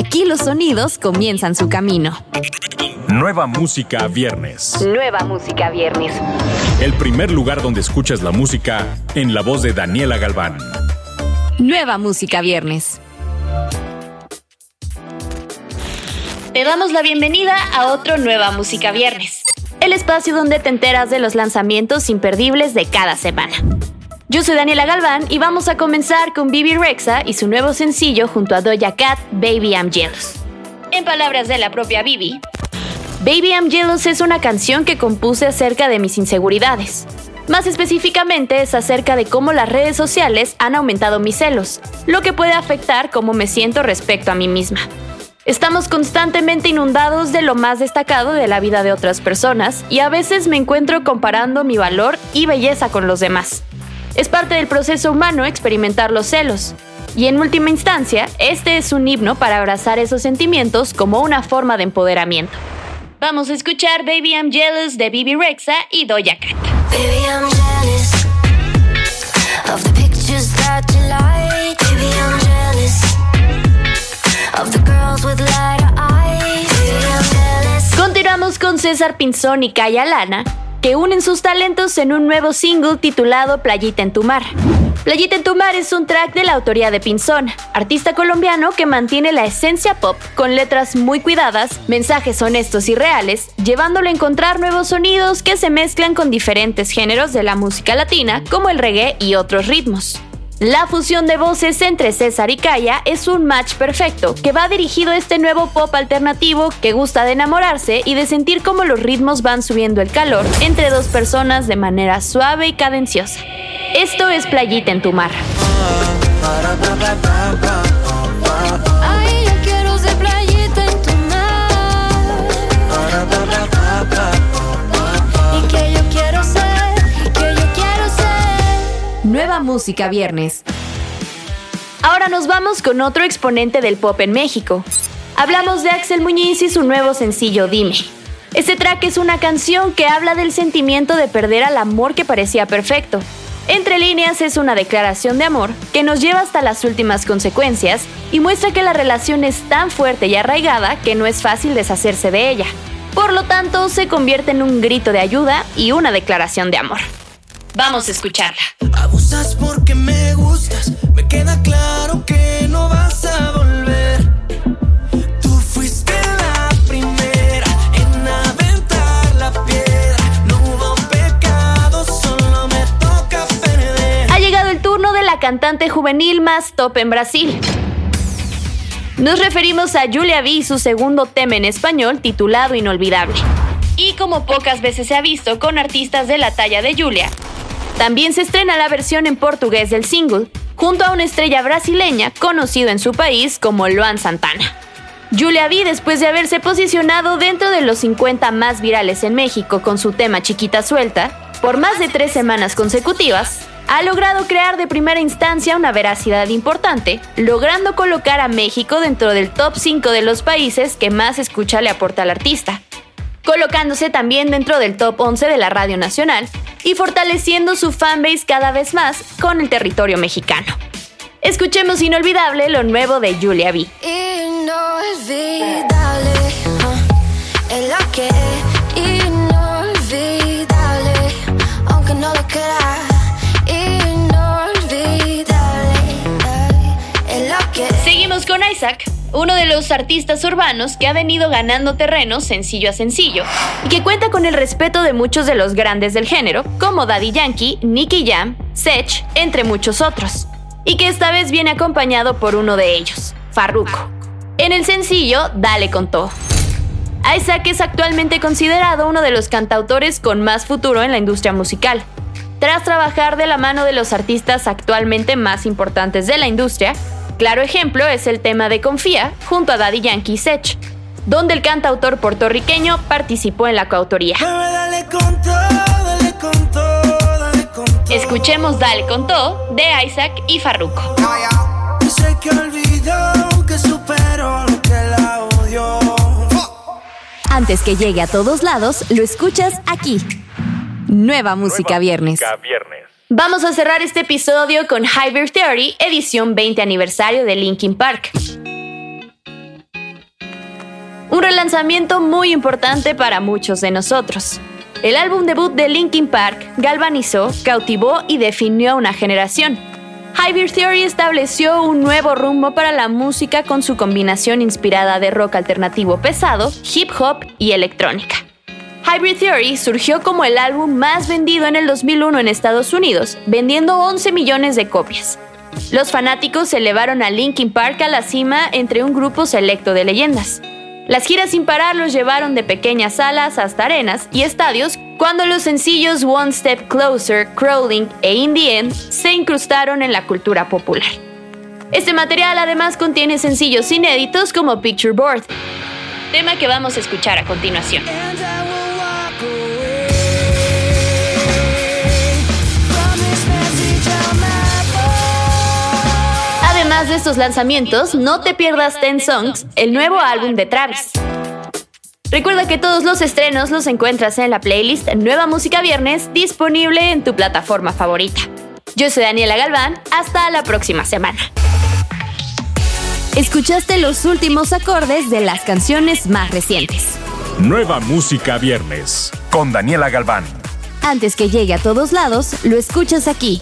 Aquí los sonidos comienzan su camino. Nueva música viernes. Nueva música viernes. El primer lugar donde escuchas la música en la voz de Daniela Galván. Nueva música viernes. Te damos la bienvenida a otro Nueva Música Viernes, el espacio donde te enteras de los lanzamientos imperdibles de cada semana. Yo soy Daniela Galván y vamos a comenzar con Bibi Rexa y su nuevo sencillo junto a Doja Cat, Baby I'm Jealous. En palabras de la propia Bibi, Baby I'm Jealous es una canción que compuse acerca de mis inseguridades. Más específicamente es acerca de cómo las redes sociales han aumentado mis celos, lo que puede afectar cómo me siento respecto a mí misma. Estamos constantemente inundados de lo más destacado de la vida de otras personas y a veces me encuentro comparando mi valor y belleza con los demás. Es parte del proceso humano experimentar los celos. Y en última instancia, este es un himno para abrazar esos sentimientos como una forma de empoderamiento. Vamos a escuchar Baby I'm Jealous de Bibi Rexa y Doja Cat. Baby, I'm jealous of the pictures that you like. Baby, I'm jealous of the girls with lighter eyes. Baby, I'm jealous. Continuamos con César Pinzón y Kaya Lana, que unen sus talentos en un nuevo single titulado Playita en tu mar. Playita en tu mar es un track de la autoría de Pinzón, artista colombiano que mantiene la esencia pop con letras muy cuidadas, mensajes honestos y reales, llevándolo a encontrar nuevos sonidos que se mezclan con diferentes géneros de la música latina como el reggae y otros ritmos. La fusión de voces entre César y Kaya es un match perfecto que va dirigido a este nuevo pop alternativo que gusta de enamorarse y de sentir cómo los ritmos van subiendo el calor entre dos personas de manera suave y cadenciosa. Esto es Playita en tu mar. Música viernes. Ahora nos vamos con otro exponente del pop en México. Hablamos de Axel Muñiz y su nuevo sencillo Dime. Este track es una canción que habla del sentimiento de perder al amor que parecía perfecto. Entre líneas es una declaración de amor que nos lleva hasta las últimas consecuencias y muestra que la relación es tan fuerte y arraigada que no es fácil deshacerse de ella. Por lo tanto, se convierte en un grito de ayuda y una declaración de amor. Vamos a escucharla. Abusas porque me gustas, me queda claro que no vas a volver. Tú fuiste la primera en aventar la piedra. No hubo pecado, solo me toca perder. Ha llegado el turno de la cantante juvenil más top en Brasil. Nos referimos a Julia B y su segundo tema en español titulado Inolvidable. Y como pocas veces se ha visto con artistas de la talla de Julia, también se estrena la versión en portugués del single, junto a una estrella brasileña conocido en su país como Luan Santana. Julia B, después de haberse posicionado dentro de los 50 más virales en México con su tema Chiquita Suelta, por más de tres semanas consecutivas, ha logrado crear de primera instancia una veracidad importante, logrando colocar a México dentro del top 5 de los países que más escucha le aporta al artista, colocándose también dentro del top 11 de la Radio Nacional y fortaleciendo su fanbase cada vez más con el territorio mexicano. Escuchemos Inolvidable, lo nuevo de Julia B. Inolvidable, ah, es la que es inolvidable, aunque no lo crea. Inolvidable, ay, es la que Seguimos con Isaac, uno de los artistas urbanos que ha venido ganando terreno sencillo a sencillo y que cuenta con el respeto de muchos de los grandes del género, como Daddy Yankee, Nicky Jam, Sech, entre muchos otros, y que esta vez viene acompañado por uno de ellos, Farruko. En el sencillo Dale con todo. Isaac es actualmente considerado uno de los cantautores con más futuro en la industria musical. Tras trabajar de la mano de los artistas actualmente más importantes de la industria, claro ejemplo es el tema de Confía junto a Daddy Yankee y Sech, donde el cantautor puertorriqueño participó en la coautoría. Escuchemos Dale con todo de Isaac y Farruko. Antes que llegue a todos lados, lo escuchas aquí. Nueva música viernes. viernes. Vamos a cerrar este episodio con Hybrid Theory, edición 20 aniversario de Linkin Park. Un relanzamiento muy importante para muchos de nosotros. El álbum debut de Linkin Park galvanizó, cautivó y definió una generación. Hybrid Theory estableció un nuevo rumbo para la música con su combinación inspirada de rock alternativo pesado, hip hop y electrónica. Hybrid Theory surgió como el álbum más vendido en el 2001 en Estados Unidos, vendiendo 11 millones de copias. Los fanáticos elevaron a Linkin Park a la cima entre un grupo selecto de leyendas. Las giras sin parar los llevaron de pequeñas salas hasta arenas y estadios cuando los sencillos One Step Closer, Crawling e In the End se incrustaron en la cultura popular. Este material además contiene sencillos inéditos como Picture Board, tema que vamos a escuchar a continuación. De estos lanzamientos, no te pierdas Ten Songs, el nuevo álbum de Travis. Recuerda que todos los estrenos los encuentras en la playlist Nueva Música Viernes disponible en tu plataforma favorita. Yo soy Daniela Galván, hasta la próxima semana. Escuchaste los últimos acordes de las canciones más recientes. Nueva Música Viernes con Daniela Galván. Antes que llegue a todos lados, lo escuchas aquí.